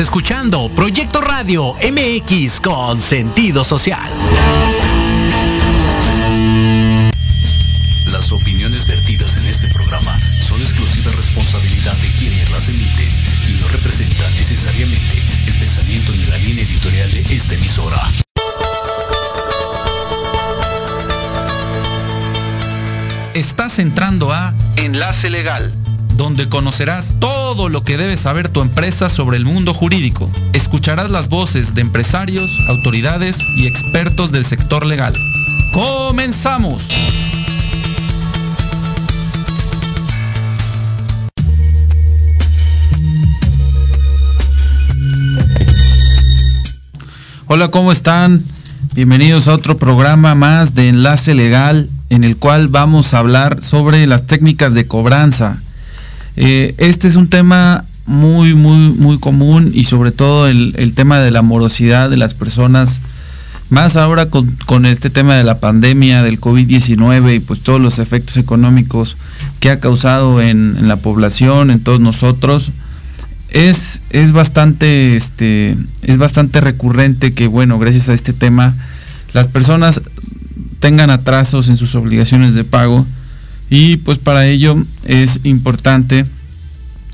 Estás escuchando Proyecto Radio MX con sentido social. Las opiniones vertidas en este programa son exclusiva responsabilidad de quienes las emiten y no representan necesariamente el pensamiento ni la línea editorial de esta emisora. Estás entrando a Enlace Legal, donde conocerás todo lo que debe saber tu empresa sobre el mundo jurídico. Escucharás las voces de empresarios, autoridades y expertos del sector legal. ¡Comenzamos! Hola, ¿cómo están? Bienvenidos a otro programa más de Enlace Legal en el cual vamos a hablar sobre las técnicas de cobranza. Eh, este es un tema muy, muy, muy común y sobre todo el, tema de la morosidad de las personas, más ahora con, este tema de la pandemia, del COVID-19 y pues todos los efectos económicos que ha causado en, en la población, en todos nosotros es, es bastante este es bastante recurrente que bueno gracias a este tema las personas tengan atrasos en sus obligaciones de pago y pues para ello es importante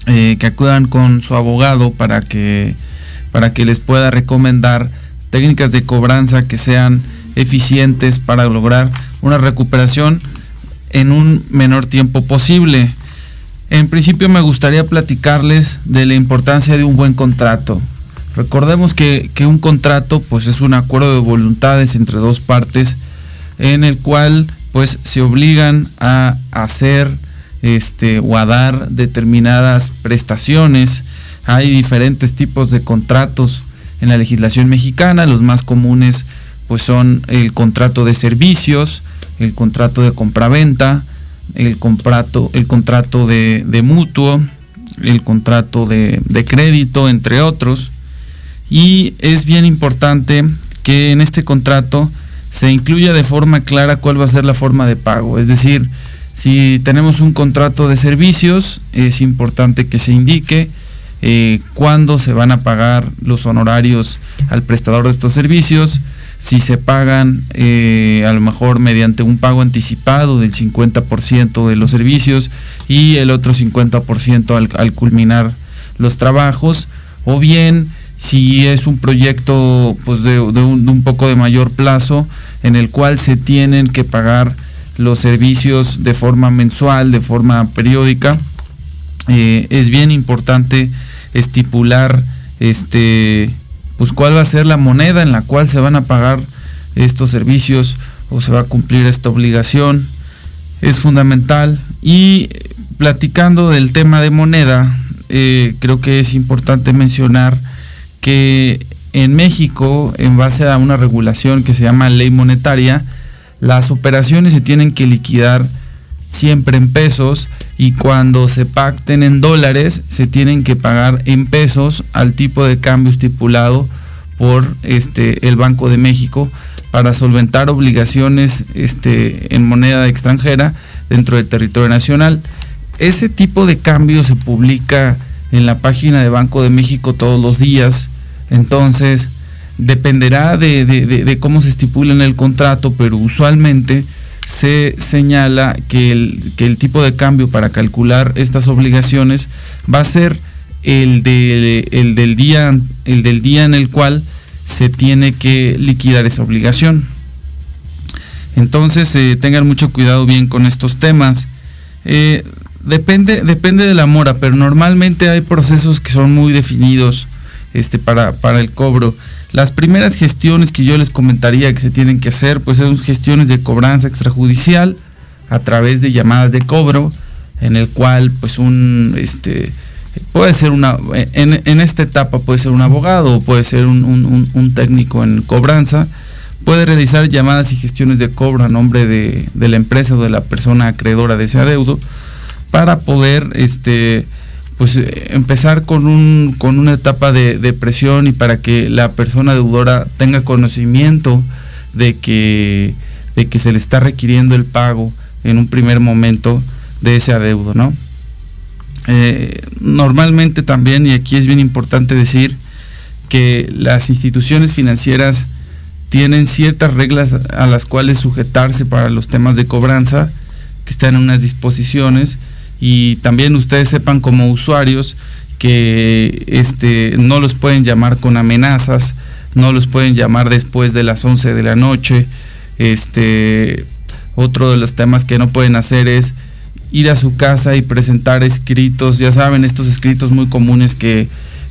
eh, que acudan con su abogado para que para que les pueda recomendar técnicas de cobranza que sean eficientes para lograr una recuperación en un menor tiempo posible. En principio me gustaría platicarles de la importancia de un buen contrato. Recordemos que, un contrato pues es un acuerdo de voluntades entre dos partes en el cual pues se obligan a hacer este o a dar determinadas prestaciones. Hay diferentes tipos de contratos en la legislación mexicana, los más comunes pues son el contrato de servicios, el contrato de compraventa, el contrato, el contrato de, mutuo, el contrato de, de, crédito, entre otros. Y es bien importante que en este contrato se incluya de forma clara cuál va a ser la forma de pago. Es decir, si tenemos un contrato de servicios, es importante que se indique eh, cuándo se van a pagar los honorarios al prestador de estos servicios, si se pagan eh, a lo mejor mediante un pago anticipado del 50% de los servicios y el otro 50% al, al, culminar los trabajos, o bien si es un proyecto pues de, un, poco de mayor plazo en el cual se tienen que pagar los servicios de forma mensual, de forma periódica, eh, es bien importante estipular este pues cuál va a ser la moneda en la cual se van a pagar estos servicios o se va a cumplir esta obligación. Es fundamental. Y platicando del tema de moneda, eh, creo que es importante mencionar que en México, en base a una regulación que se llama ley monetaria, las operaciones se tienen que liquidar siempre en pesos y cuando se pacten en dólares se tienen que pagar en pesos al tipo de cambio estipulado por este el Banco de México para solventar obligaciones este, en moneda extranjera dentro del territorio nacional. Ese tipo de cambio se publica en la página de Banco de México todos los días, entonces dependerá de, cómo se estipula en el contrato, pero usualmente se señala que el, tipo de cambio para calcular estas obligaciones va a ser el, de, el, del día, el del día en el cual se tiene que liquidar esa obligación. Entonces eh, tengan mucho cuidado bien con estos temas. Eh, depende, depende de la mora, pero normalmente hay procesos que son muy definidos este, para, para el cobro. Las primeras gestiones que yo les comentaría que se tienen que hacer, pues son gestiones de cobranza extrajudicial a través de llamadas de cobro, en el cual pues un este puede ser una en, esta etapa puede ser un abogado o puede ser un, técnico en cobranza puede realizar llamadas y gestiones de cobro a nombre de, de la empresa o de la persona acreedora de ese adeudo para poder este pues eh, empezar con, un, con una etapa de, de, presión y para que la persona deudora tenga conocimiento de que, de que se le está requiriendo el pago en un primer momento de ese adeudo, ¿no? Eh, normalmente también, y aquí es bien importante decir, que las instituciones financieras tienen ciertas reglas a las cuales sujetarse para los temas de cobranza, que están en unas disposiciones, y también ustedes sepan como usuarios que este, no los pueden llamar con amenazas, no los pueden llamar después de las 11 de la noche. Este, otro de los temas que no pueden hacer es ir a su casa y presentar escritos, ya saben, estos escritos muy comunes que,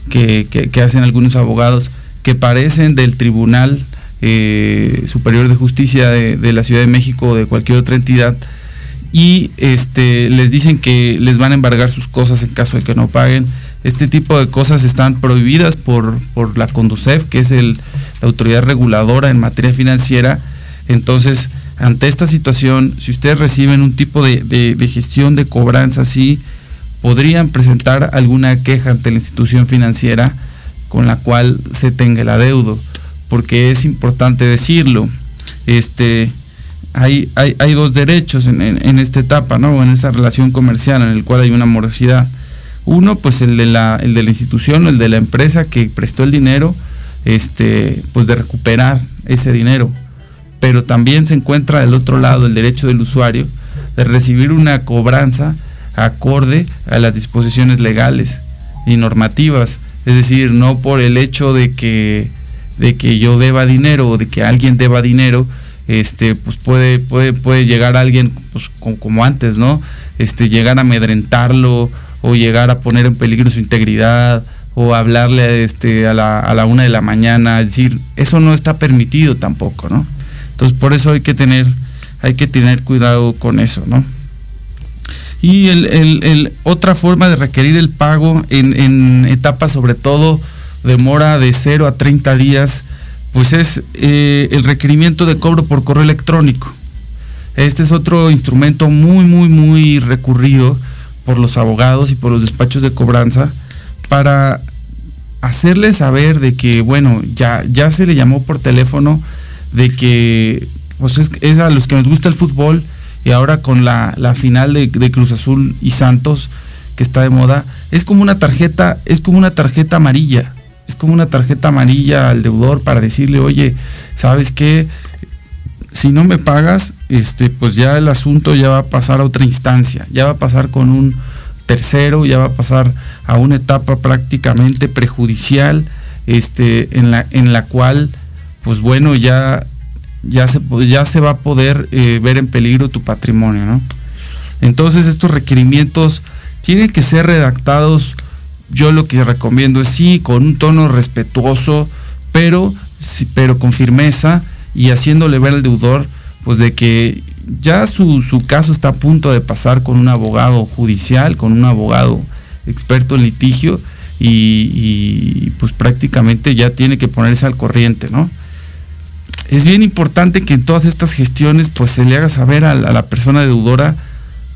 que, hacen algunos abogados, que parecen del Tribunal eh, Superior de Justicia de, de, la Ciudad de México o de cualquier otra entidad, y este, les dicen que les van a embargar sus cosas en caso de que no paguen. Este tipo de cosas están prohibidas por, por la Conducef, que es el, la autoridad reguladora en materia financiera. Entonces, ante esta situación, si ustedes reciben un tipo de, gestión de cobranza así, podrían presentar alguna queja ante la institución financiera con la cual se tenga el adeudo, porque es importante decirlo. Este, hay, hay, hay dos derechos en, en, esta etapa, ¿no? En esa relación comercial en el cual hay una morosidad. Uno, pues el de la, el de la institución, el de la empresa que prestó el dinero, este, pues de recuperar ese dinero pero también se encuentra del otro lado el derecho del usuario de recibir una cobranza acorde a las disposiciones legales y normativas, es decir, no por el hecho de que de que yo deba dinero o de que alguien deba dinero, este pues puede puede puede llegar alguien pues como, antes, ¿no? Este llegar a amedrentarlo o llegar a poner en peligro su integridad o hablarle este, a, la, a la una de la mañana, decir, eso no está permitido tampoco, ¿no? Entonces por eso hay que tener, hay que tener cuidado con eso, ¿no? Y el, otra forma de requerir el pago en, en etapas sobre todo de mora de 0 a 30 días, pues es eh, el requerimiento de cobro por correo electrónico. Este es otro instrumento muy, muy, muy recurrido por los abogados y por los despachos de cobranza para hacerles saber de que, bueno, ya, ya se le llamó por teléfono de que pues es, a los que nos gusta el fútbol y ahora con la, final de, Cruz Azul y Santos que está de moda, es como una tarjeta, es como una tarjeta amarilla, es como una tarjeta amarilla al deudor para decirle, oye, ¿sabes qué? Si no me pagas, este, pues ya el asunto ya va a pasar a otra instancia, ya va a pasar con un tercero, ya va a pasar a una etapa prácticamente prejudicial, este, en la, en la cual pues bueno, ya, ya, se, ya se va a poder eh, ver en peligro tu patrimonio, ¿no? Entonces estos requerimientos tienen que ser redactados, yo lo que recomiendo es sí, con un tono respetuoso, pero, pero con firmeza y haciéndole ver al deudor, pues de que ya su, su caso está a punto de pasar con un abogado judicial, con un abogado experto en litigio, y, y, pues prácticamente ya tiene que ponerse al corriente, ¿no? es bien importante que en todas estas gestiones pues se le haga saber a la, persona deudora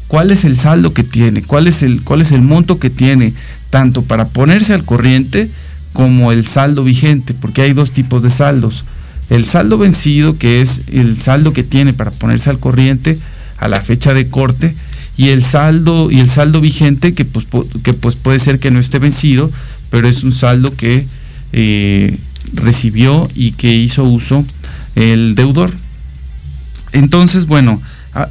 cuál es el saldo que tiene, cuál es el, cuál es el monto que tiene, tanto para ponerse al corriente como el saldo vigente, porque hay dos tipos de saldos. El saldo vencido, que es el saldo que tiene para ponerse al corriente a la fecha de corte, y el saldo, y el saldo vigente, que pues, que pues puede ser que no esté vencido, pero es un saldo que eh, recibió y que hizo uso el deudor. Entonces, bueno, ah,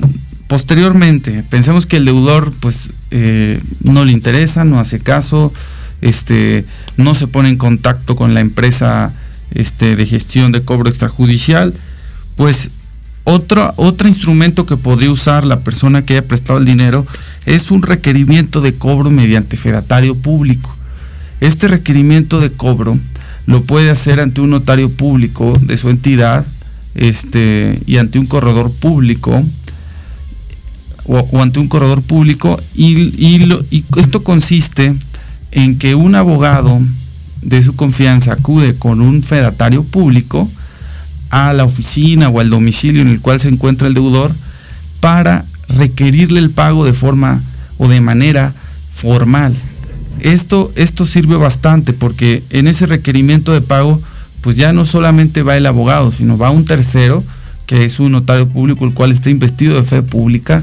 posteriormente, pensemos que el deudor pues eh, no le interesa, no hace caso, este, no se pone en contacto con la empresa este, de gestión de cobro extrajudicial, pues otro, otro instrumento que podría usar la persona que haya prestado el dinero es un requerimiento de cobro mediante fedatario público. Este requerimiento de cobro lo puede hacer ante un notario público de su entidad este, y ante un corredor público o, ante un corredor público y, y, esto consiste en que un abogado de su confianza acude con un fedatario público a la oficina o al domicilio en el cual se encuentra el deudor para requerirle el pago de forma o de manera formal. Esto, esto sirve bastante porque en ese requerimiento de pago, pues ya no solamente va el abogado, sino va un tercero, que es un notario público, el cual está investido de fe pública,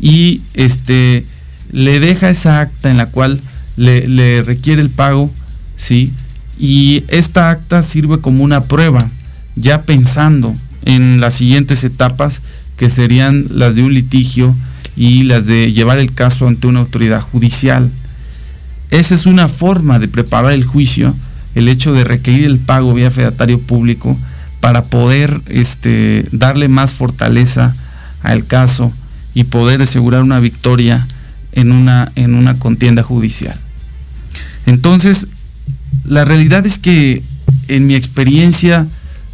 y este le deja esa acta en la cual le, requiere el pago, ¿sí? y esta acta sirve como una prueba, ya pensando en las siguientes etapas que serían las de un litigio y las de llevar el caso ante una autoridad judicial. Esa es una forma de preparar el juicio, el hecho de requerir el pago vía fedatario público para poder este, darle más fortaleza al caso y poder asegurar una victoria en una, en una contienda judicial. Entonces, la realidad es que en mi experiencia,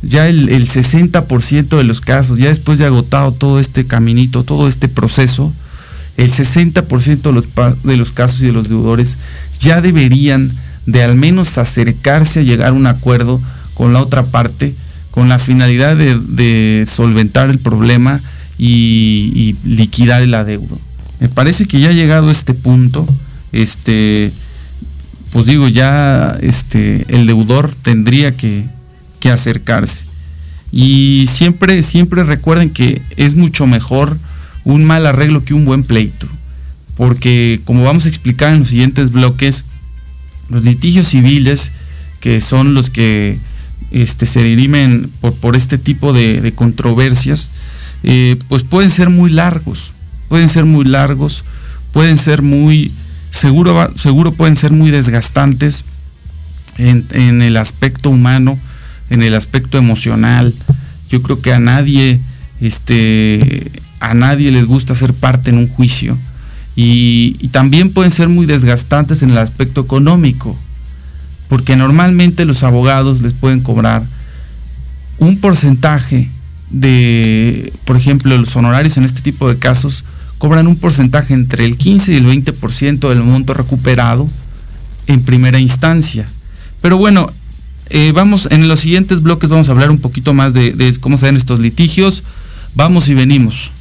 ya el, 60% de los casos, ya después de agotado todo este caminito, todo este proceso, el 60% de los, de los casos y de los deudores ya deberían de al menos acercarse a llegar a un acuerdo con la otra parte, con la finalidad de, solventar el problema y, liquidar el adeudo. Me parece que ya ha llegado este punto, este, pues digo, ya este, el deudor tendría que, que acercarse. Y siempre, siempre recuerden que es mucho mejor un mal arreglo que un buen pleito. Porque como vamos a explicar en los siguientes bloques, los litigios civiles, que son los que este, se dirimen por, este tipo de, controversias, eh, pues pueden ser muy largos, pueden ser muy largos, pueden ser muy, seguro, seguro pueden ser muy desgastantes en, en el aspecto humano, en el aspecto emocional. Yo creo que a nadie, este, a nadie les gusta ser parte en un juicio. Y, también pueden ser muy desgastantes en el aspecto económico, porque normalmente los abogados les pueden cobrar un porcentaje de, por ejemplo, los honorarios en este tipo de casos cobran un porcentaje entre el 15 y el 20% del monto recuperado en primera instancia. Pero bueno, eh, vamos, en los siguientes bloques vamos a hablar un poquito más de, cómo se dan estos litigios. Vamos y venimos.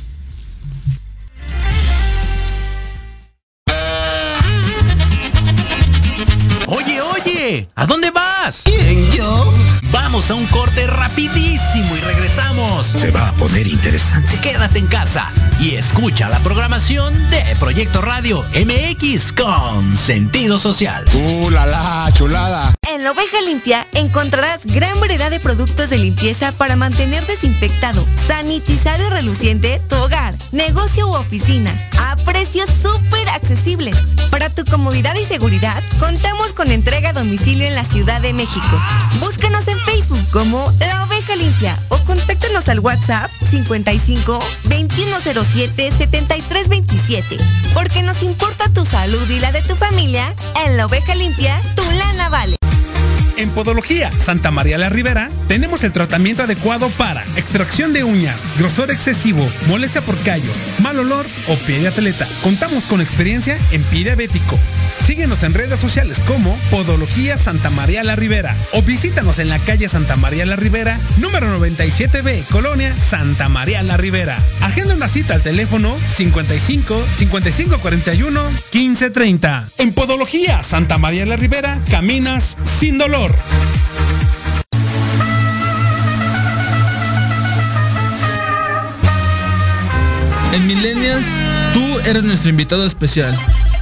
Oye, oye, ¿a dónde vas? ¿Quién, yo? Vamos a un corte rapidísimo y regresamos. Se va a poner interesante. Quédate en casa y escucha la programación de Proyecto Radio MX con sentido social. ¡Uh, la, la chulada! En la oveja limpia encontrarás gran variedad de productos de limpieza para mantener desinfectado, sanitizado y reluciente tu hogar, negocio u oficina, a precios súper accesibles. Para tu comodidad y seguridad, contamos con entrega a domicilio en la Ciudad de México. Búscanos en Facebook como La Oveja Limpia o contáctanos al WhatsApp 55 2107 7327. Porque nos importa tu salud y la de tu familia, en La Oveja Limpia, tu lana vale. En Podología Santa María la Ribera tenemos el tratamiento adecuado para extracción de uñas, grosor excesivo, molestia por callo, mal olor o pie de atleta. Contamos con experiencia en pie diabético. Síguenos en redes sociales como Podología Santa María la Ribera o visítanos en la calle Santa María la Ribera, número 97B, Colonia Santa María la Ribera. Agenda una cita al teléfono 55 55 41 15 30. En Podología Santa María la Ribera caminas sin dolor. En Millennials, tú eres nuestro invitado especial.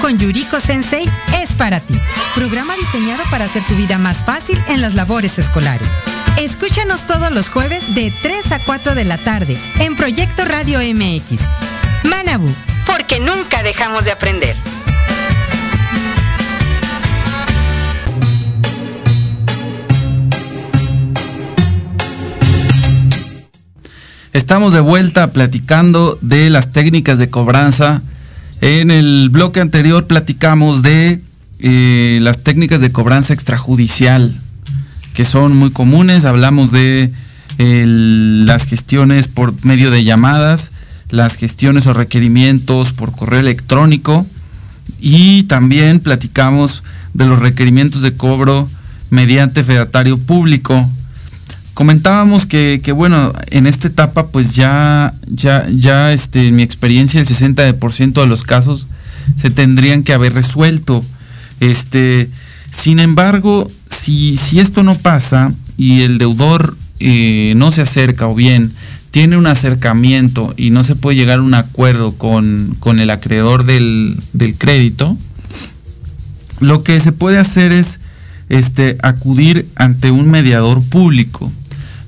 con Yuriko Sensei es para ti. Programa diseñado para hacer tu vida más fácil en las labores escolares. Escúchanos todos los jueves de 3 a 4 de la tarde en Proyecto Radio MX. Manabu, porque nunca dejamos de aprender. Estamos de vuelta platicando de las técnicas de cobranza en el bloque anterior platicamos de eh, las técnicas de cobranza extrajudicial, que son muy comunes. Hablamos de las gestiones por medio de llamadas, las gestiones o requerimientos por correo electrónico y también platicamos de los requerimientos de cobro mediante fedatario público. Comentábamos que, bueno, en esta etapa pues ya, ya, ya este, en mi experiencia el 60% de los casos se tendrían que haber resuelto. Este, sin embargo, si, si esto no pasa y el deudor eh, no se acerca o bien tiene un acercamiento y no se puede llegar a un acuerdo con, con el acreedor del, del, crédito, lo que se puede hacer es este, acudir ante un mediador público.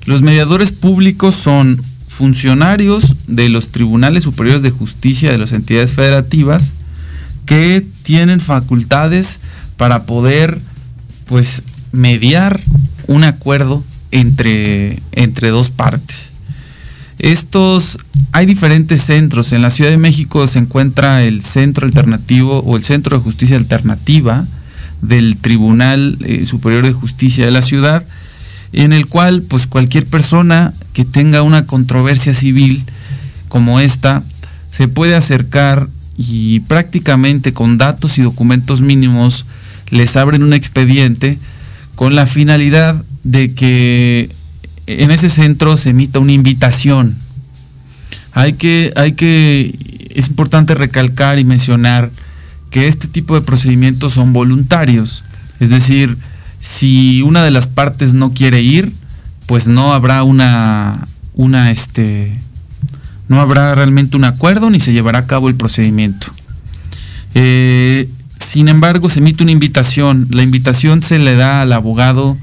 Los mediadores públicos son funcionarios de los tribunales superiores de justicia de las entidades federativas que tienen facultades para poder pues mediar un acuerdo entre, entre dos partes. Estos, hay diferentes centros. En la Ciudad de México se encuentra el Centro Alternativo o el Centro de Justicia Alternativa del Tribunal eh, Superior de Justicia de la ciudad, en el cual pues cualquier persona que tenga una controversia civil como esta se puede acercar y prácticamente con datos y documentos mínimos les abren un expediente con la finalidad de que en ese centro se emita una invitación. Hay que, hay que, es importante recalcar y mencionar que este tipo de procedimientos son voluntarios. Es decir, si una de las partes no quiere ir, pues no habrá una, una, este, no habrá realmente un acuerdo ni se llevará a cabo el procedimiento. Eh, sin embargo, se emite una invitación. La invitación se le da al abogado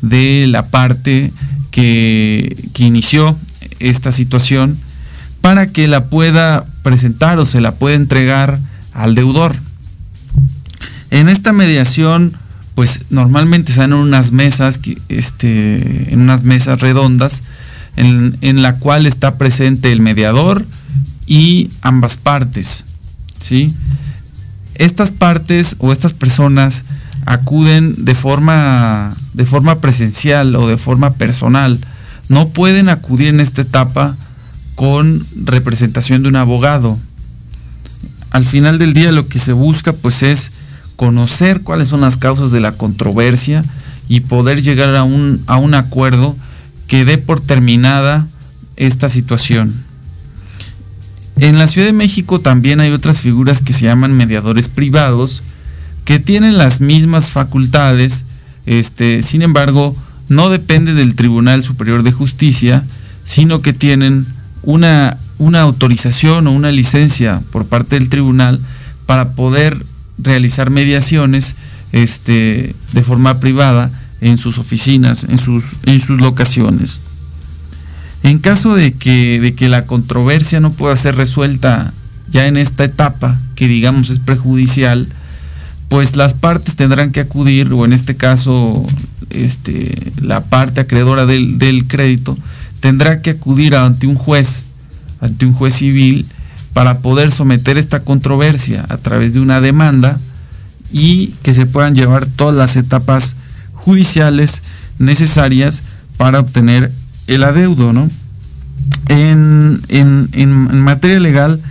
de la parte que, que inició esta situación para que la pueda presentar o se la pueda entregar al deudor. En esta mediación, pues normalmente se dan unas mesas, este, en unas mesas redondas, en, en, la cual está presente el mediador y ambas partes. ¿sí? estas partes o estas personas acuden de forma, de forma presencial o de forma personal. No pueden acudir en esta etapa con representación de un abogado. Al final del día lo que se busca pues es conocer cuáles son las causas de la controversia y poder llegar a un, a un acuerdo que dé por terminada esta situación. En la Ciudad de México también hay otras figuras que se llaman mediadores privados, que tienen las mismas facultades, este, sin embargo, no depende del Tribunal Superior de Justicia, sino que tienen una, una autorización o una licencia por parte del tribunal para poder realizar mediaciones este, de forma privada en sus oficinas, en sus, en sus locaciones. En caso de que, de que la controversia no pueda ser resuelta ya en esta etapa, que digamos es prejudicial, pues las partes tendrán que acudir, o en este caso este, la parte acreedora del, del crédito, tendrá que acudir ante un juez, ante un juez civil, para poder someter esta controversia a través de una demanda y que se puedan llevar todas las etapas judiciales necesarias para obtener el adeudo, ¿no? En, en, materia legal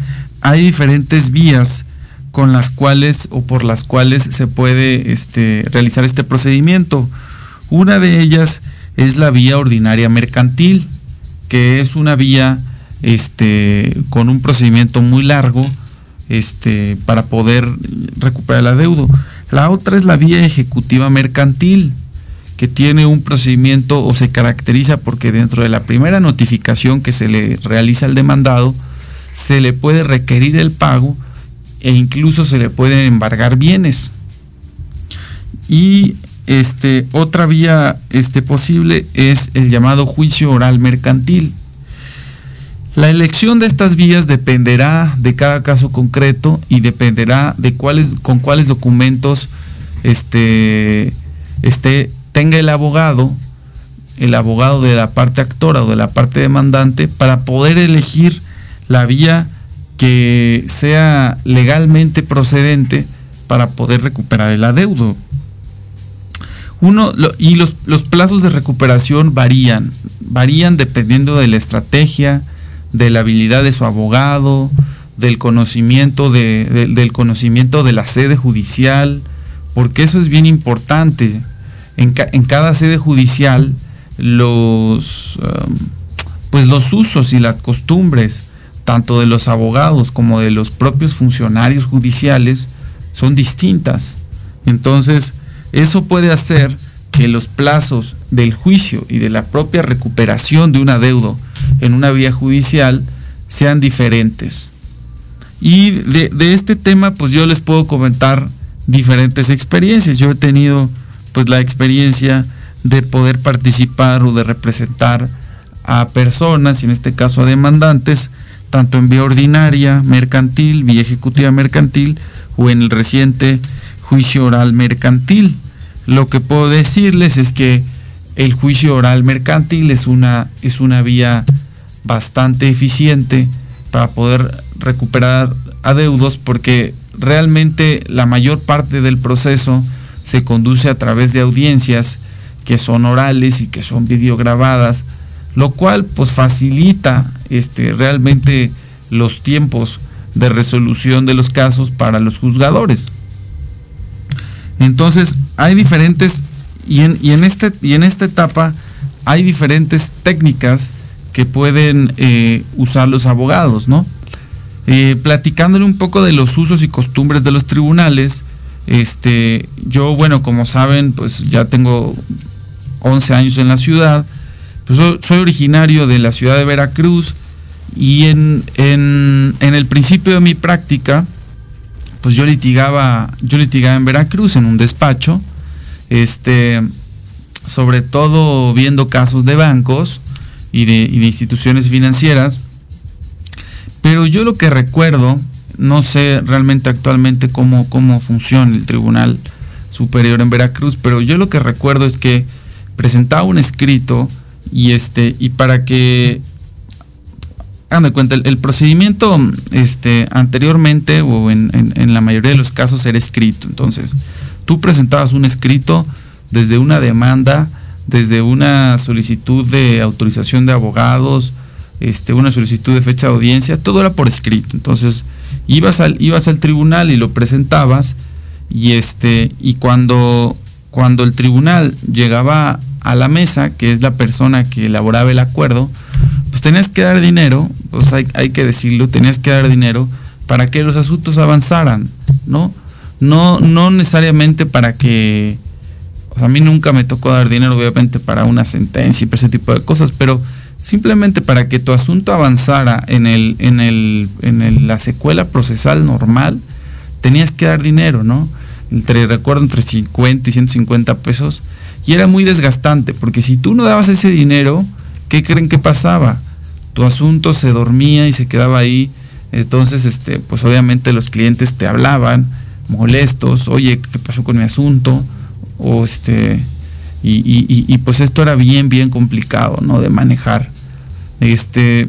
hay diferentes vías con las cuales o por las cuales se puede este, realizar este procedimiento. Una de ellas es la vía ordinaria mercantil, que es una vía este, con un procedimiento muy largo este, para poder recuperar el adeudo. La otra es la vía ejecutiva mercantil, que tiene un procedimiento o se caracteriza porque dentro de la primera notificación que se le realiza al demandado, se le puede requerir el pago e incluso se le pueden embargar bienes. Y este, otra vía este, posible es el llamado juicio oral mercantil. La elección de estas vías dependerá de cada caso concreto y dependerá de cuáles, con cuáles documentos este, esté tenga el abogado, el abogado de la parte actora o de la parte demandante, para poder elegir la vía que sea legalmente procedente para poder recuperar el adeudo. Uno, y los, plazos de recuperación varían, varían dependiendo de la estrategia, de la habilidad de su abogado, del conocimiento del conocimiento de la sede judicial, porque eso es bien importante en, cada sede judicial los, um, pues los usos y las costumbres, tanto de los abogados como de los propios funcionarios judiciales, son distintas. Entonces, eso puede hacer que los plazos del juicio y de la propia recuperación de un adeudo en una vía judicial sean diferentes. Y de, este tema, pues yo les puedo comentar diferentes experiencias. Yo he tenido pues la experiencia de poder participar o de representar a personas, y en este caso a demandantes, tanto en vía ordinaria, mercantil, vía ejecutiva mercantil o en el reciente juicio oral mercantil. Lo que puedo decirles es que el juicio oral mercantil es una, es una vía bastante eficiente para poder recuperar adeudos porque realmente la mayor parte del proceso se conduce a través de audiencias que son orales y que son videograbadas, lo cual pues facilita este, realmente los tiempos de resolución de los casos para los juzgadores. Entonces hay diferentes, y en, y en, este, y en esta etapa hay diferentes técnicas que pueden eh, usar los abogados, ¿no? Eh, platicándole un poco de los usos y costumbres de los tribunales, este, yo, bueno, como saben, pues ya tengo 11 años en la ciudad, pues soy, originario de la ciudad de Veracruz y en, en, en, el principio de mi práctica, pues yo litigaba, yo litigaba en Veracruz en un despacho, este, sobre todo viendo casos de bancos y de, instituciones financieras, pero yo lo que recuerdo, no sé realmente actualmente cómo, cómo funciona el Tribunal Superior en Veracruz, pero yo lo que recuerdo es que presentaba un escrito y este, y para que hagan cuenta, el, procedimiento este, anteriormente o en, en, la mayoría de los casos era escrito. Entonces, tú presentabas un escrito desde una demanda, desde una solicitud de autorización de abogados, este, una solicitud de fecha de audiencia, todo era por escrito. Entonces, ibas al, ibas al tribunal y lo presentabas, y este, y cuando, cuando el tribunal llegaba a la mesa, que es la persona que elaboraba el acuerdo, pues tenías que dar dinero, pues hay, hay que decirlo, tenías que dar dinero para que los asuntos avanzaran, ¿no? No, no necesariamente para que, sea, a mí nunca me tocó dar dinero, obviamente, para una sentencia y ese tipo de cosas, pero simplemente para que tu asunto avanzara en, el, en, el, en el, la secuela procesal normal, tenías que dar dinero, ¿no? Entre, recuerdo, entre 50 y 150 pesos. Y era muy desgastante, porque si tú no dabas ese dinero, ¿qué creen que pasaba? Tu asunto se dormía y se quedaba ahí. Entonces, este, pues obviamente los clientes te hablaban molestos, oye, ¿qué pasó con mi asunto? O este, y, y, pues esto era bien, bien complicado, ¿no? De manejar. Este,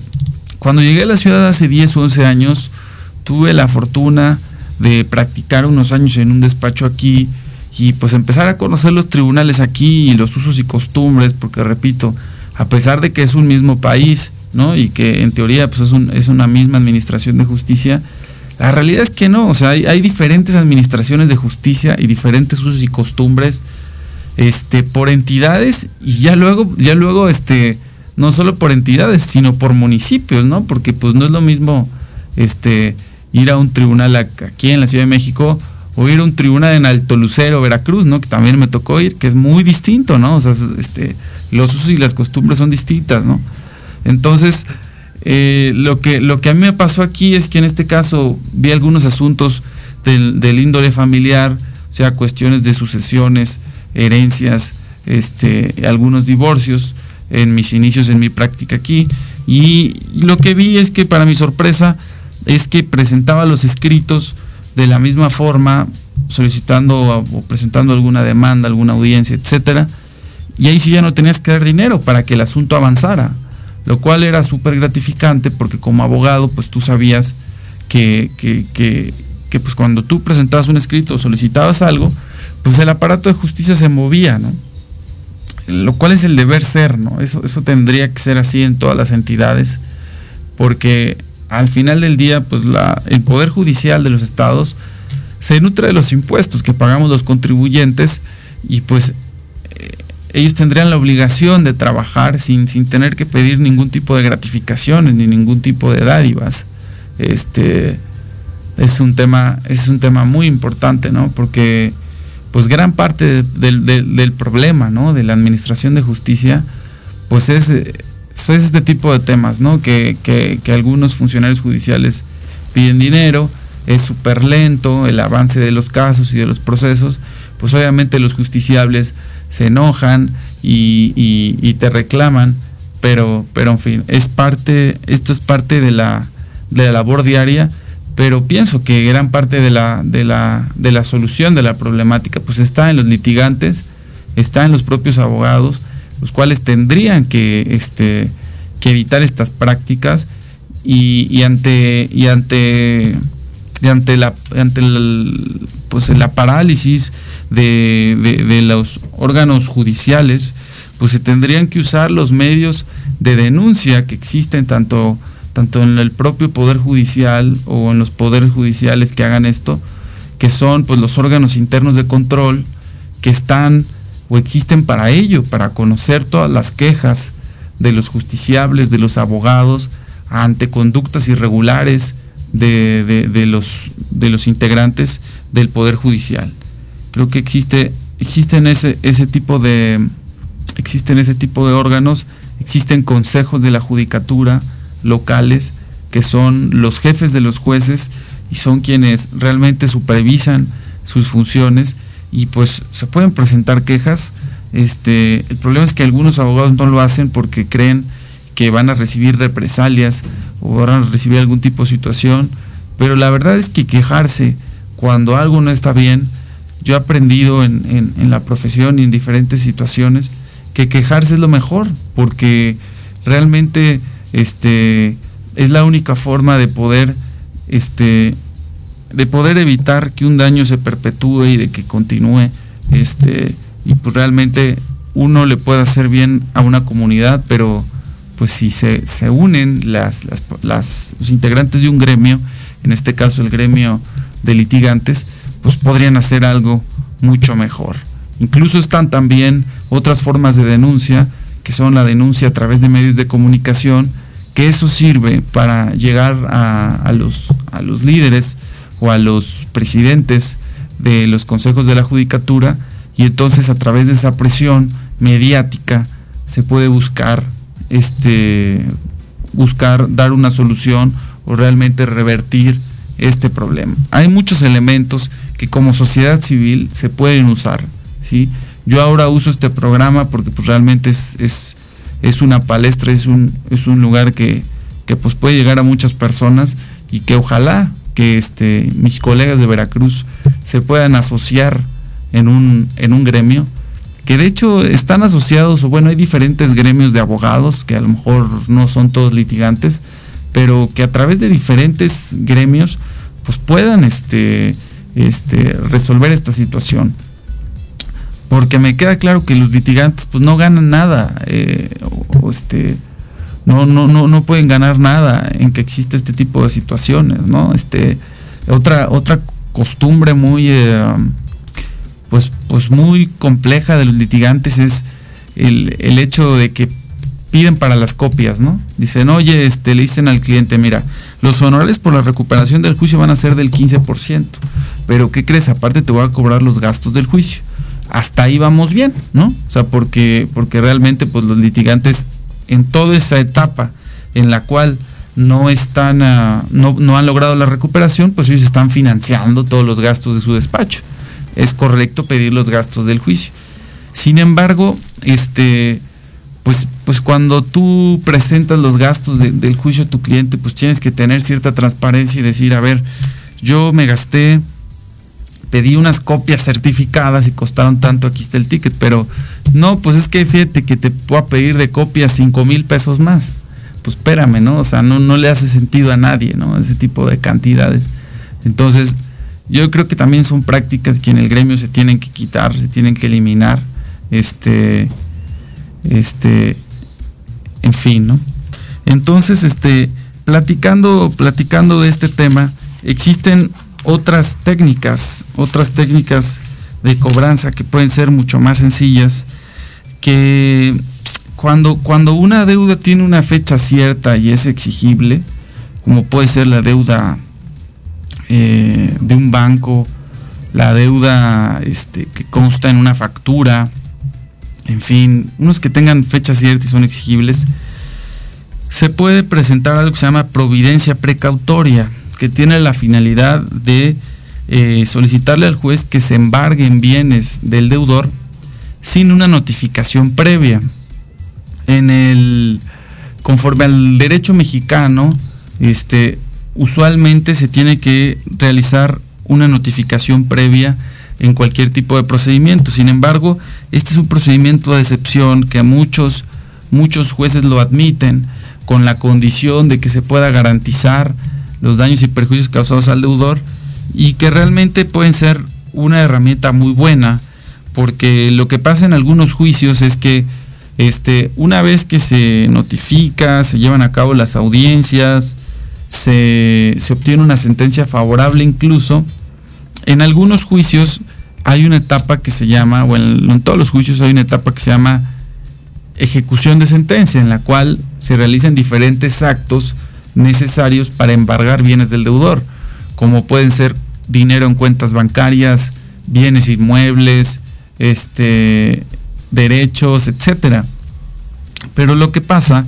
cuando llegué a la ciudad hace 10 o 11 años, tuve la fortuna de practicar unos años en un despacho aquí y pues empezar a conocer los tribunales aquí y los usos y costumbres, porque repito, a pesar de que es un mismo país, ¿no? Y que en teoría pues es, un, es una misma administración de justicia, la realidad es que no, o sea, hay, diferentes administraciones de justicia y diferentes usos y costumbres este, por entidades y ya luego, ya luego, este, no solo por entidades, sino por municipios, ¿no? Porque pues no es lo mismo este, ir a un tribunal aquí en la Ciudad de México o ir a un tribunal en Alto Lucero, Veracruz, ¿no? Que también me tocó ir, que es muy distinto, ¿no? O sea, este, los usos y las costumbres son distintas, ¿no? Entonces, eh, lo, que, lo que a mí me pasó aquí es que en este caso vi algunos asuntos del, del índole familiar, o sea, cuestiones de sucesiones, herencias, este, algunos divorcios en mis inicios en mi práctica aquí. Y lo que vi es que para mi sorpresa es que presentaba los escritos de la misma forma solicitando o presentando alguna demanda, alguna audiencia, etcétera, y ahí sí ya no tenías que dar dinero para que el asunto avanzara, lo cual era súper gratificante porque como abogado pues tú sabías que, que, que, pues cuando tú presentabas un escrito o solicitabas algo, pues el aparato de justicia se movía, ¿no? Lo cual es el deber ser, ¿no? Eso, eso tendría que ser así en todas las entidades, porque al final del día, pues la, el Poder Judicial de los estados se nutre de los impuestos que pagamos los contribuyentes y pues ellos tendrían la obligación de trabajar sin, sin tener que pedir ningún tipo de gratificaciones ni ningún tipo de dádivas. Este es un tema, es un tema muy importante, ¿no? Porque pues gran parte del, problema, ¿no? De la administración de justicia, pues es, es este tipo de temas, ¿no? Que, que algunos funcionarios judiciales piden dinero, es súper lento el avance de los casos y de los procesos, pues obviamente los justiciables se enojan y, te reclaman, pero, pero en fin, es parte, esto es parte de la, de la labor diaria, pero pienso que gran parte de la, de la, de la solución de la problemática pues está en los litigantes, está en los propios abogados, los cuales tendrían que, este, que evitar estas prácticas y, ante, y ante ante la ante pues la parálisis de, los órganos judiciales pues se tendrían que usar los medios de denuncia que existen tanto tanto en el propio poder judicial o en los poderes judiciales que hagan esto que son pues los órganos internos de control que están o existen para ello para conocer todas las quejas de los justiciables de los abogados ante conductas irregulares de, los, de los integrantes del Poder Judicial. Creo que existe, existen ese, ese tipo de, existen ese tipo de órganos, existen consejos de la judicatura locales que son los jefes de los jueces y son quienes realmente supervisan sus funciones y pues se pueden presentar quejas. Este, el problema es que algunos abogados no lo hacen porque creen que van a recibir represalias a recibir algún tipo de situación, pero la verdad es que quejarse cuando algo no está bien, yo he aprendido en, la profesión y en diferentes situaciones que quejarse es lo mejor, porque realmente este, es la única forma de poder, este, de poder evitar que un daño se perpetúe y de que continúe, este, y pues realmente uno le puede hacer bien a una comunidad, pero pues si se, unen las, los integrantes de un gremio, en este caso el gremio de litigantes, pues podrían hacer algo mucho mejor. Incluso están también otras formas de denuncia, que son la denuncia a través de medios de comunicación, que eso sirve para llegar a, los, a los líderes o a los presidentes de los consejos de la judicatura y entonces a través de esa presión mediática se puede buscar este, buscar dar una solución o realmente revertir este problema. Hay muchos elementos que como sociedad civil se pueden usar. ¿sí? Yo ahora uso este programa porque pues, realmente es, es, una palestra, es un, es un lugar que, que pues, puede llegar a muchas personas y que ojalá que este, mis colegas de Veracruz se puedan asociar en un, en un gremio que de hecho están asociados, o bueno, hay diferentes gremios de abogados, que a lo mejor no son todos litigantes, pero que a través de diferentes gremios, pues puedan este, este, resolver esta situación. Porque me queda claro que los litigantes pues no ganan nada, eh, o, este, no, no, no, no pueden ganar nada en que existe este tipo de situaciones, ¿no? Este, otra, otra costumbre muy eh, pues, pues muy compleja de los litigantes es el, hecho de que piden para las copias, ¿no? Dicen, oye, este, le dicen al cliente, mira, los honorarios por la recuperación del juicio van a ser del 15%, pero ¿qué crees? Aparte te voy a cobrar los gastos del juicio. Hasta ahí vamos bien, ¿no? O sea, porque, porque realmente pues los litigantes en toda esa etapa en la cual no están, no, no han logrado la recuperación, pues ellos están financiando todos los gastos de su despacho es correcto pedir los gastos del juicio. Sin embargo, este, pues, pues cuando tú presentas los gastos del juicio a tu cliente, pues tienes que tener cierta transparencia y decir, a ver, yo me gasté, pedí unas copias certificadas y costaron tanto, aquí está el ticket, pero no, pues es que fíjate que te puedo pedir de copias cinco mil pesos más. Pues espérame, ¿no? O sea, no, no le hace sentido a nadie, ¿no? Ese tipo de cantidades. Entonces, yo creo que también son prácticas que en el gremio se tienen que quitar, se tienen que eliminar. Este, este, en fin, ¿no? Entonces, este, platicando, platicando de este tema, existen otras técnicas, otras técnicas de cobranza que pueden ser mucho más sencillas, que cuando, cuando una deuda tiene una fecha cierta y es exigible, como puede ser la deuda eh, de un banco, la deuda este, que consta en una factura, en fin, unos que tengan fecha cierta y son exigibles, se puede presentar algo que se llama providencia precautoria, que tiene la finalidad de eh, solicitarle al juez que se embarguen bienes del deudor sin una notificación previa. En el, conforme al derecho mexicano, este, usualmente se tiene que realizar una notificación previa en cualquier tipo de procedimiento. Sin embargo, este es un procedimiento de excepción que muchos, muchos jueces lo admiten con la condición de que se pueda garantizar los daños y perjuicios causados al deudor y que realmente pueden ser una herramienta muy buena porque lo que pasa en algunos juicios es que este, una vez que se notifica, se llevan a cabo las audiencias, se, obtiene una sentencia favorable incluso, en algunos juicios hay una etapa que se llama, o en, todos los juicios hay una etapa que se llama ejecución de sentencia, en la cual se realizan diferentes actos necesarios para embargar bienes del deudor, como pueden ser dinero en cuentas bancarias, bienes inmuebles, este, derechos, etcétera. Pero lo que pasa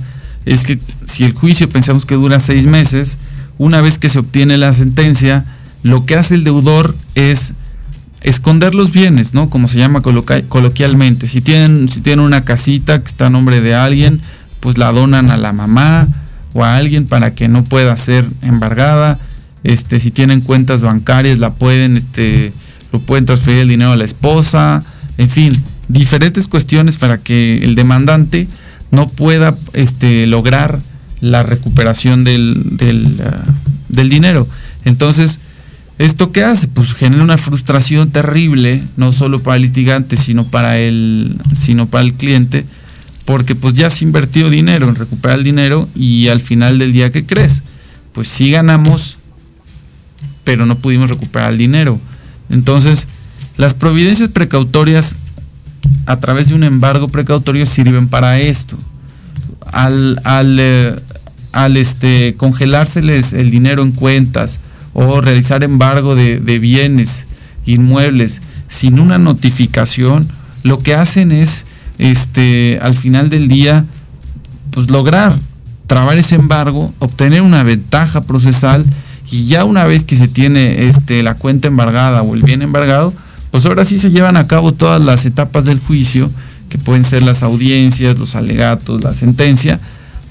es que si el juicio pensamos que dura seis meses, una vez que se obtiene la sentencia, lo que hace el deudor es esconder los bienes, ¿no? Como se llama coloquialmente. Si tienen, si tienen una casita que está a nombre de alguien, pues la donan a la mamá o a alguien para que no pueda ser embargada. Este, si tienen cuentas bancarias, la pueden, este, lo pueden transferir el dinero a la esposa, en fin, diferentes cuestiones para que el demandante no pueda este, lograr la recuperación del, del, ah, del dinero. Entonces, ¿Esto qué hace? Pues genera una frustración terrible, no solo para el litigante, sino para el, sino para el cliente, porque pues ya has invertido dinero en recuperar el dinero y al final del día, ¿qué crees? Pues sí ganamos, pero no pudimos recuperar el dinero. Entonces, las providencias precautorias a través de un embargo precautorio sirven para esto. Al, al, eh, al este, congelárseles el dinero en cuentas, o realizar embargo de, bienes inmuebles sin una notificación, lo que hacen es, este, al final del día, pues lograr trabar ese embargo, obtener una ventaja procesal y ya una vez que se tiene este, la cuenta embargada o el bien embargado, pues ahora sí se llevan a cabo todas las etapas del juicio, que pueden ser las audiencias, los alegatos, la sentencia,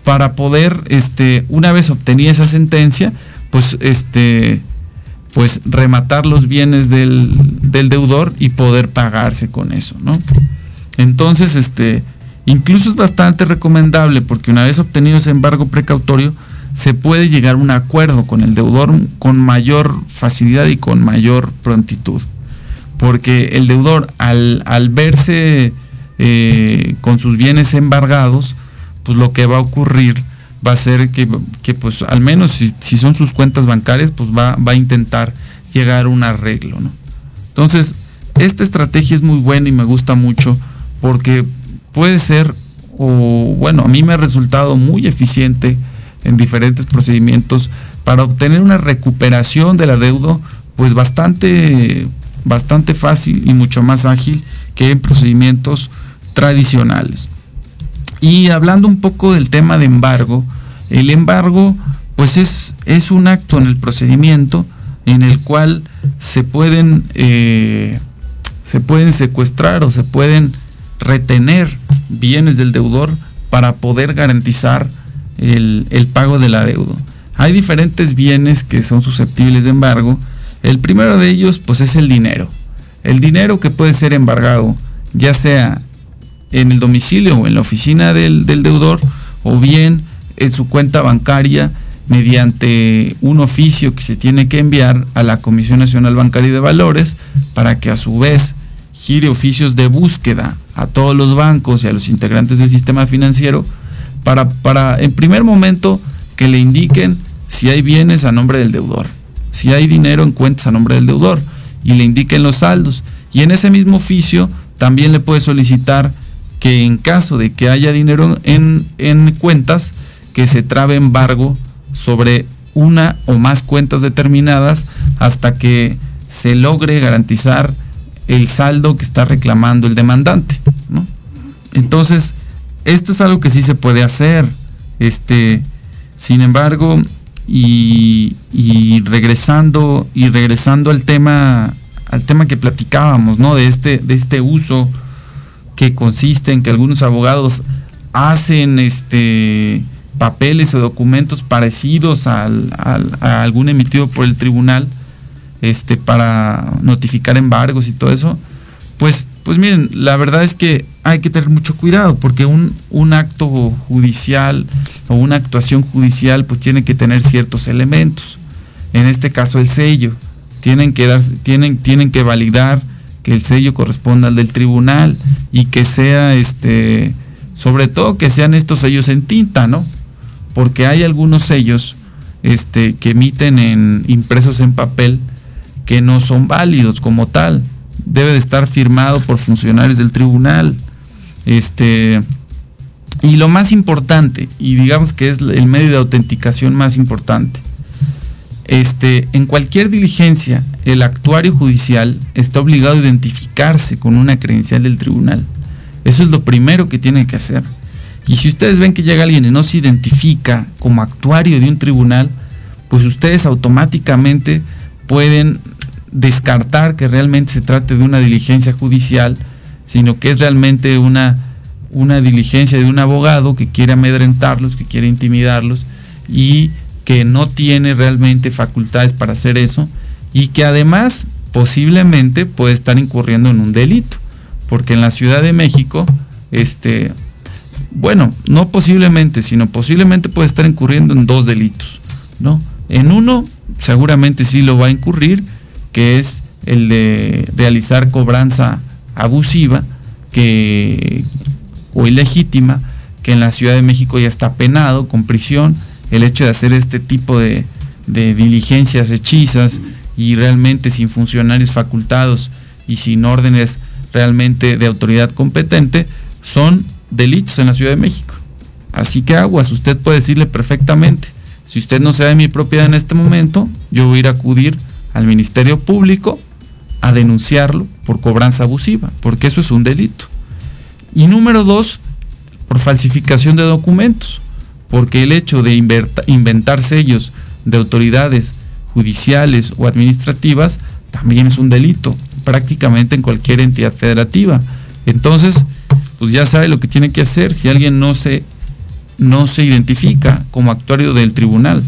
para poder, este, una vez obtenida esa sentencia, pues este pues rematar los bienes del, deudor y poder pagarse con eso, ¿no? Entonces, este, incluso es bastante recomendable porque una vez obtenido ese embargo precautorio, se puede llegar a un acuerdo con el deudor con mayor facilidad y con mayor prontitud. Porque el deudor al, verse eh, con sus bienes embargados, pues lo que va a ocurrir va a ser que, pues al menos si, son sus cuentas bancarias, pues va, va, a intentar llegar a un arreglo, ¿no? Entonces, esta estrategia es muy buena y me gusta mucho porque puede ser, o bueno, a mí me ha resultado muy eficiente en diferentes procedimientos para obtener una recuperación del adeudo, pues bastante, bastante fácil y mucho más ágil que en procedimientos tradicionales. Y hablando un poco del tema de embargo, el embargo pues es, es un acto en el procedimiento en el cual se pueden, eh, se pueden secuestrar o se pueden retener bienes del deudor para poder garantizar el, el pago del adeudo. Hay diferentes bienes que son susceptibles de embargo. El primero de ellos pues es el dinero. El dinero que puede ser embargado, ya sea en el domicilio o en la oficina del, deudor o bien en su cuenta bancaria mediante un oficio que se tiene que enviar a la Comisión Nacional Bancaria de Valores para que a su vez gire oficios de búsqueda a todos los bancos y a los integrantes del sistema financiero para, para en primer momento que le indiquen si hay bienes a nombre del deudor, si hay dinero en cuentas a nombre del deudor y le indiquen los saldos. Y en ese mismo oficio también le puede solicitar que en caso de que haya dinero en, en cuentas, que se trabe embargo sobre una o más cuentas determinadas hasta que se logre garantizar el saldo que está reclamando el demandante. Entonces, esto es algo que sí se puede hacer. Este, sin embargo, y, y, regresando y regresando al tema al tema que platicábamos, ¿no? De este de este uso que consiste en que algunos abogados hacen este papeles o documentos parecidos al, a algún emitido por el tribunal este para notificar embargos y todo eso, pues pues miren, la verdad es que hay que tener mucho cuidado porque un, un acto judicial o una actuación judicial pues tiene que tener ciertos elementos. En este caso el sello. Tienen que, dar, tienen, tienen que validar que el sello corresponda al del tribunal y que sea este sobre todo que sean estos sellos en tinta, ¿no? Porque hay algunos sellos este, que emiten en impresos en papel que no son válidos como tal debe de estar firmado por funcionarios del tribunal. Este, y lo más importante, y digamos que es el medio de autenticación más importante, este, en cualquier diligencia, el actuario judicial está obligado a identificarse con una credencial del tribunal. Eso es lo primero que tiene que hacer. Y si ustedes ven que llega alguien y no se identifica como actuario de un tribunal, pues ustedes automáticamente pueden descartar que realmente se trate de una diligencia judicial, sino que es realmente una, una diligencia de un abogado que quiere amedrentarlos, que quiere intimidarlos y que no tiene realmente facultades para hacer eso y que además posiblemente puede estar incurriendo en un delito, porque en la Ciudad de México, este, bueno, no posiblemente, sino posiblemente puede estar incurriendo en dos delitos, ¿no? En uno seguramente sí lo va a incurrir, que es el de realizar cobranza abusiva que, o ilegítima, que en la Ciudad de México ya está penado con prisión, el hecho de hacer este tipo de, de diligencias hechizas y realmente sin funcionarios facultados y sin órdenes realmente de autoridad competente, son delitos en la Ciudad de México. Así que aguas, usted puede decirle perfectamente, si usted no se da de mi propiedad en este momento, yo voy a ir a acudir al Ministerio Público a denunciarlo por cobranza abusiva, porque eso es un delito. Y número dos, por falsificación de documentos, porque el hecho de inventar sellos de autoridades judiciales o administrativas también es un delito, prácticamente en cualquier entidad federativa. Entonces, pues ya sabe lo que tiene que hacer si alguien no se, no se identifica como actuario del tribunal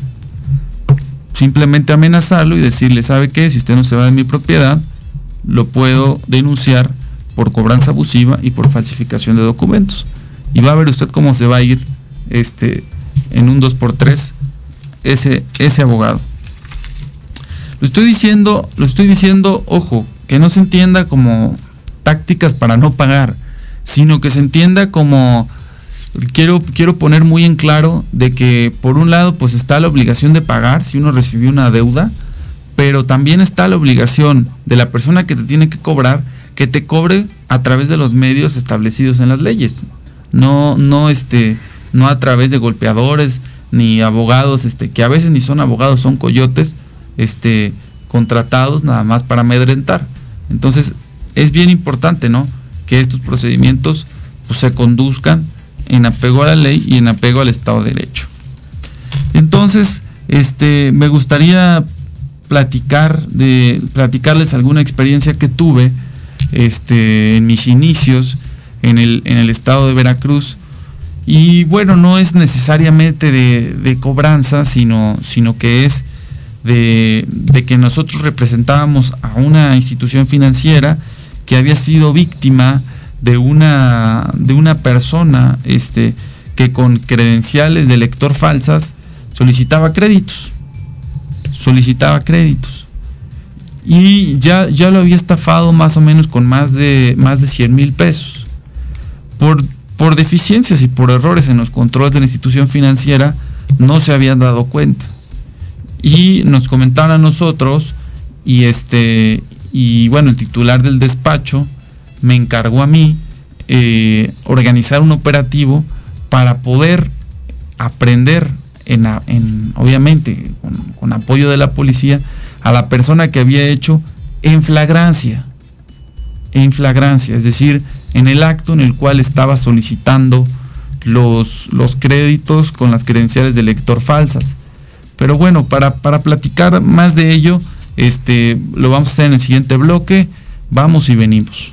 simplemente amenazarlo y decirle, ¿sabe qué? Si usted no se va de mi propiedad, lo puedo denunciar por cobranza abusiva y por falsificación de documentos. Y va a ver usted cómo se va a ir este, en un 2x3 ese, ese abogado. Lo estoy diciendo, lo estoy diciendo, ojo, que no se entienda como tácticas para no pagar, sino que se entienda como quiero, quiero poner muy en claro de que por un lado pues está la obligación de pagar si uno recibió una deuda, pero también está la obligación de la persona que te tiene que cobrar que te cobre a través de los medios establecidos en las leyes. No, no, este, no a través de golpeadores ni abogados, este, que a veces ni son abogados, son coyotes, este, contratados nada más para amedrentar. Entonces, es bien importante, ¿no? Que estos procedimientos pues, se conduzcan en apego a la ley y en apego al Estado de Derecho. Entonces, este, me gustaría platicar de, platicarles alguna experiencia que tuve este, en mis inicios en el, en el estado de Veracruz. Y bueno, no es necesariamente de, cobranza, sino, sino que es de, que nosotros representábamos a una institución financiera que había sido víctima de una, de una persona este, que con credenciales de lector falsas solicitaba créditos. Solicitaba créditos. Y ya, ya lo había estafado más o menos con más de, más de 100 mil pesos. Por, por deficiencias y por errores en los controles de la institución financiera, no se habían dado cuenta. Y nos comentaron a nosotros, y este, y bueno, el titular del despacho, me encargó a mí eh, organizar un operativo para poder aprender, en, obviamente con, apoyo de la policía, a la persona que había hecho en flagrancia. En flagrancia, es decir, en el acto en el cual estaba solicitando los, los créditos con las credenciales de lector falsas. Pero bueno, para, para platicar más de ello, este, lo vamos a hacer en el siguiente bloque. Vamos y venimos.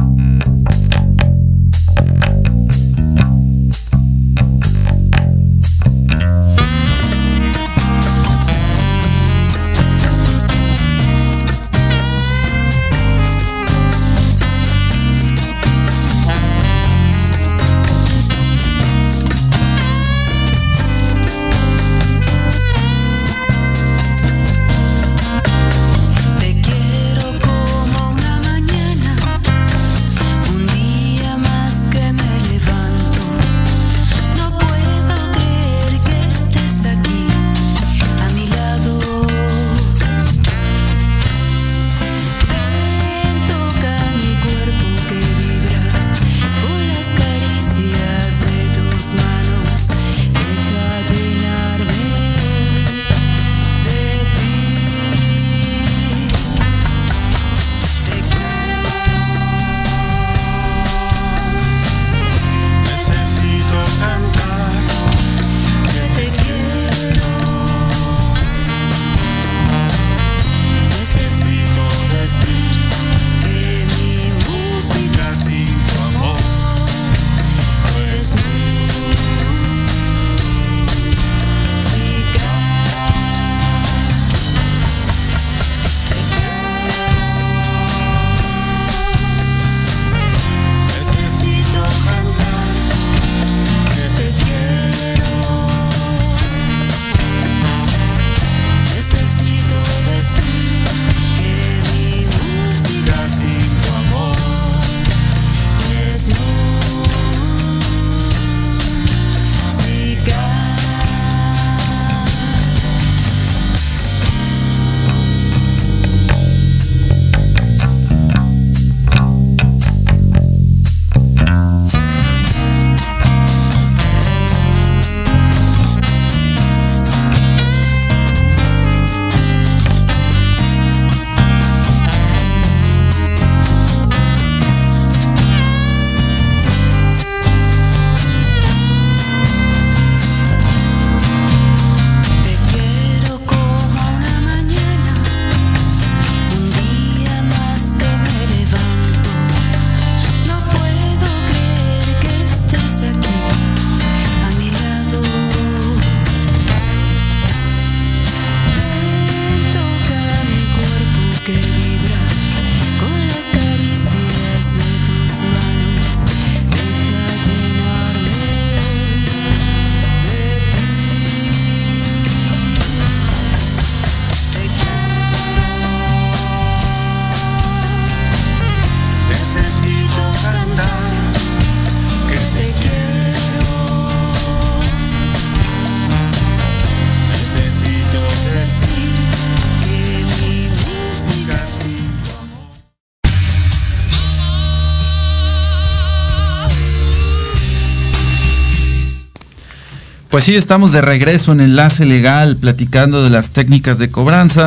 Pues sí, estamos de regreso en Enlace Legal, platicando de las técnicas de cobranza,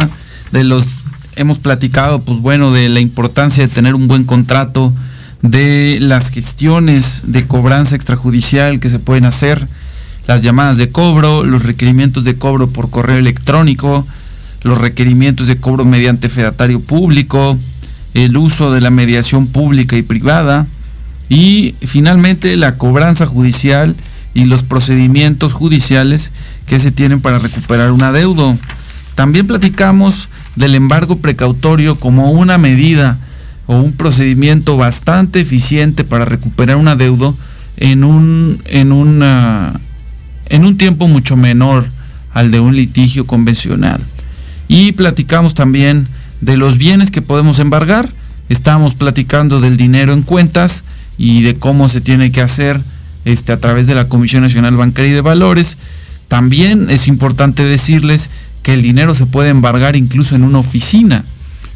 de los hemos platicado, pues bueno, de la importancia de tener un buen contrato, de las gestiones de cobranza extrajudicial que se pueden hacer, las llamadas de cobro, los requerimientos de cobro por correo electrónico, los requerimientos de cobro mediante fedatario público, el uso de la mediación pública y privada y finalmente la cobranza judicial y los procedimientos judiciales que se tienen para recuperar un adeudo. También platicamos del embargo precautorio como una medida o un procedimiento bastante eficiente para recuperar un adeudo en un, en una, en un tiempo mucho menor al de un litigio convencional. Y platicamos también de los bienes que podemos embargar. Estamos platicando del dinero en cuentas y de cómo se tiene que hacer este, a través de la Comisión Nacional Bancaria y de Valores. También es importante decirles que el dinero se puede embargar incluso en una oficina.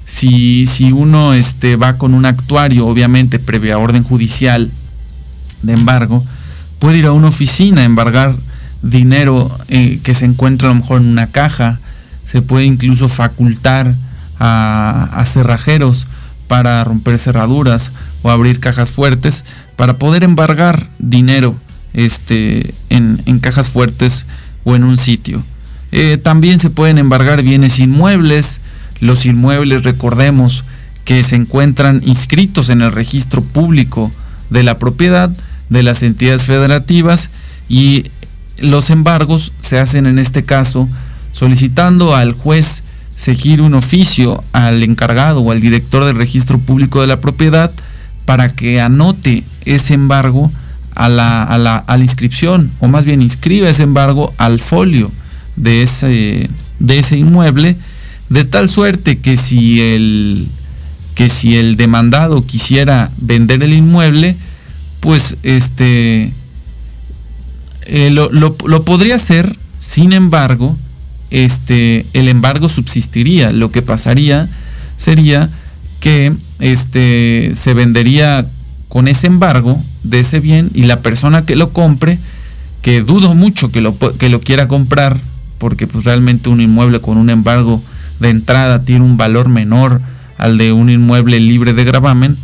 Si, si uno este, va con un actuario, obviamente previa orden judicial de embargo, puede ir a una oficina, embargar dinero eh, que se encuentra a lo mejor en una caja, se puede incluso facultar a, cerrajeros para romper cerraduras o abrir cajas fuertes para poder embargar dinero este, en, cajas fuertes o en un sitio. Eh, también se pueden embargar bienes inmuebles. Los inmuebles, recordemos, que se encuentran inscritos en el registro público de la propiedad de las entidades federativas y los embargos se hacen en este caso solicitando al juez seguir un oficio al encargado o al director del registro público de la propiedad para que anote ese embargo a la, a la, a la inscripción, o más bien inscriba ese embargo al folio de ese, de ese inmueble, de tal suerte que si el, que si el demandado quisiera vender el inmueble, pues este eh, lo, lo, podría hacer, sin embargo, este, el embargo subsistiría. Lo que pasaría sería que este, se vendería con ese embargo de ese bien y la persona que lo compre, que dudo mucho que lo, que lo quiera comprar, porque pues realmente un inmueble con un embargo de entrada tiene un valor menor al de un inmueble libre de gravamen,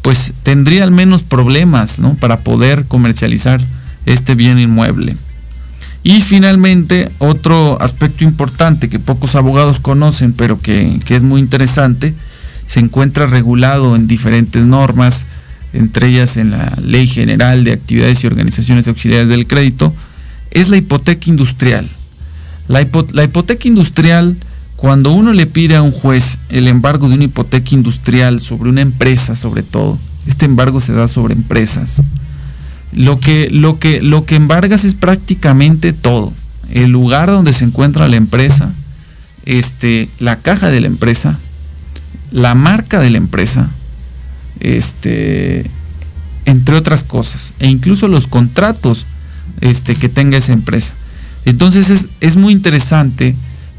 pues tendría al menos problemas ¿no? para poder comercializar este bien inmueble. Y finalmente, otro aspecto importante que pocos abogados conocen, pero que, es muy interesante, se encuentra regulado en diferentes normas, entre ellas en la Ley General de Actividades y Organizaciones Auxiliares del Crédito, es la hipoteca industrial. La, hipoteca industrial, cuando uno le pide a un juez el embargo de una hipoteca industrial sobre una empresa, sobre todo, este embargo se da sobre empresas. Lo que, lo que, lo que embargas es prácticamente todo. El lugar donde se encuentra la empresa, este, la caja de la empresa, la marca de la empresa, este, entre otras cosas, e incluso los contratos este, que tenga esa empresa. Entonces es, es muy interesante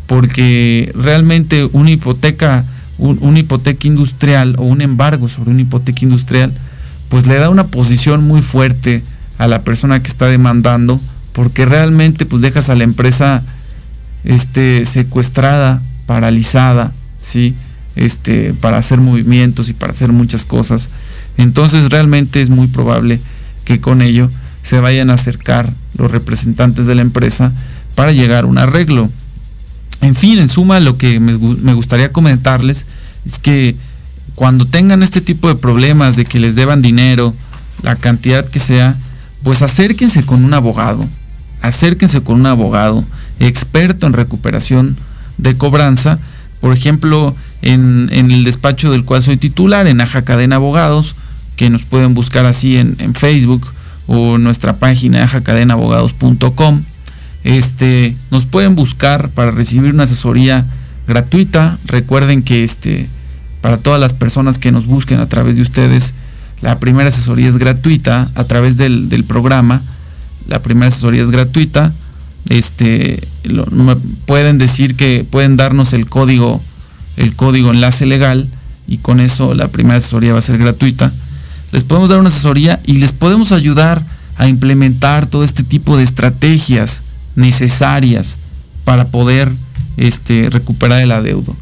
porque realmente una hipoteca, una hipoteca industrial o un embargo sobre una hipoteca industrial pues le da una posición muy fuerte a la persona que está demandando, porque realmente pues dejas a la empresa este, secuestrada, paralizada, ¿sí? Este, para hacer movimientos y para hacer muchas cosas. Entonces realmente es muy probable que con ello se vayan a acercar los representantes de la empresa para llegar a un arreglo. En fin, en suma, lo que me, me gustaría comentarles es que cuando tengan este tipo de problemas de que les deban dinero, la cantidad que sea, pues acérquense con un abogado, acérquense con un abogado experto en recuperación de cobranza, por ejemplo, en, el despacho del cual soy titular, en Aja Cadena Abogados, que nos pueden buscar así en, Facebook o nuestra página ajacadenabogados.com. Este, nos pueden buscar para recibir una asesoría gratuita. Recuerden que este, para todas las personas que nos busquen a través de ustedes. La primera asesoría es gratuita a través del, programa. La primera asesoría es gratuita. Este, me pueden decir que pueden darnos el código, el código enlace legal y con eso la primera asesoría va a ser gratuita. Les podemos dar una asesoría y les podemos ayudar a implementar todo este tipo de estrategias necesarias para poder este, recuperar el adeudo.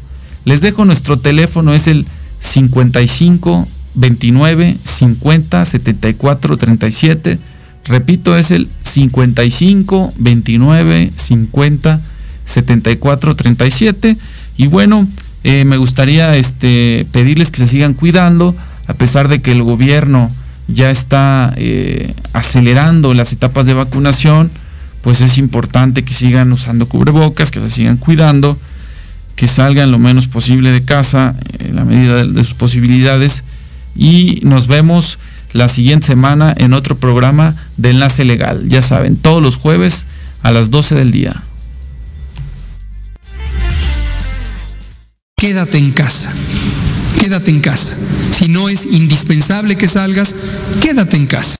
Les dejo nuestro teléfono, es el 55 29 50 74 37. Repito, es el 55 29 50 74 37. Y bueno, eh, me gustaría este, pedirles que se sigan cuidando, a pesar de que el gobierno ya está eh, acelerando las etapas de vacunación, pues es importante que sigan usando cubrebocas, que se sigan cuidando que salgan lo menos posible de casa en la medida de, sus posibilidades y nos vemos la siguiente semana en otro programa de Enlace Legal. Ya saben, todos los jueves a las 12 del día. Quédate en casa. Quédate en casa. Si no es indispensable que salgas, quédate en casa.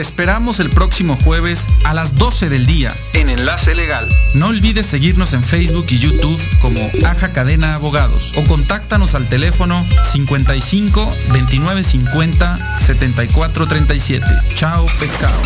Te esperamos el próximo jueves a las 12 del día en Enlace Legal. No olvides seguirnos en Facebook y YouTube como Aja Cadena Abogados o contáctanos al teléfono 55 29 50 74 37. Chao, pescado.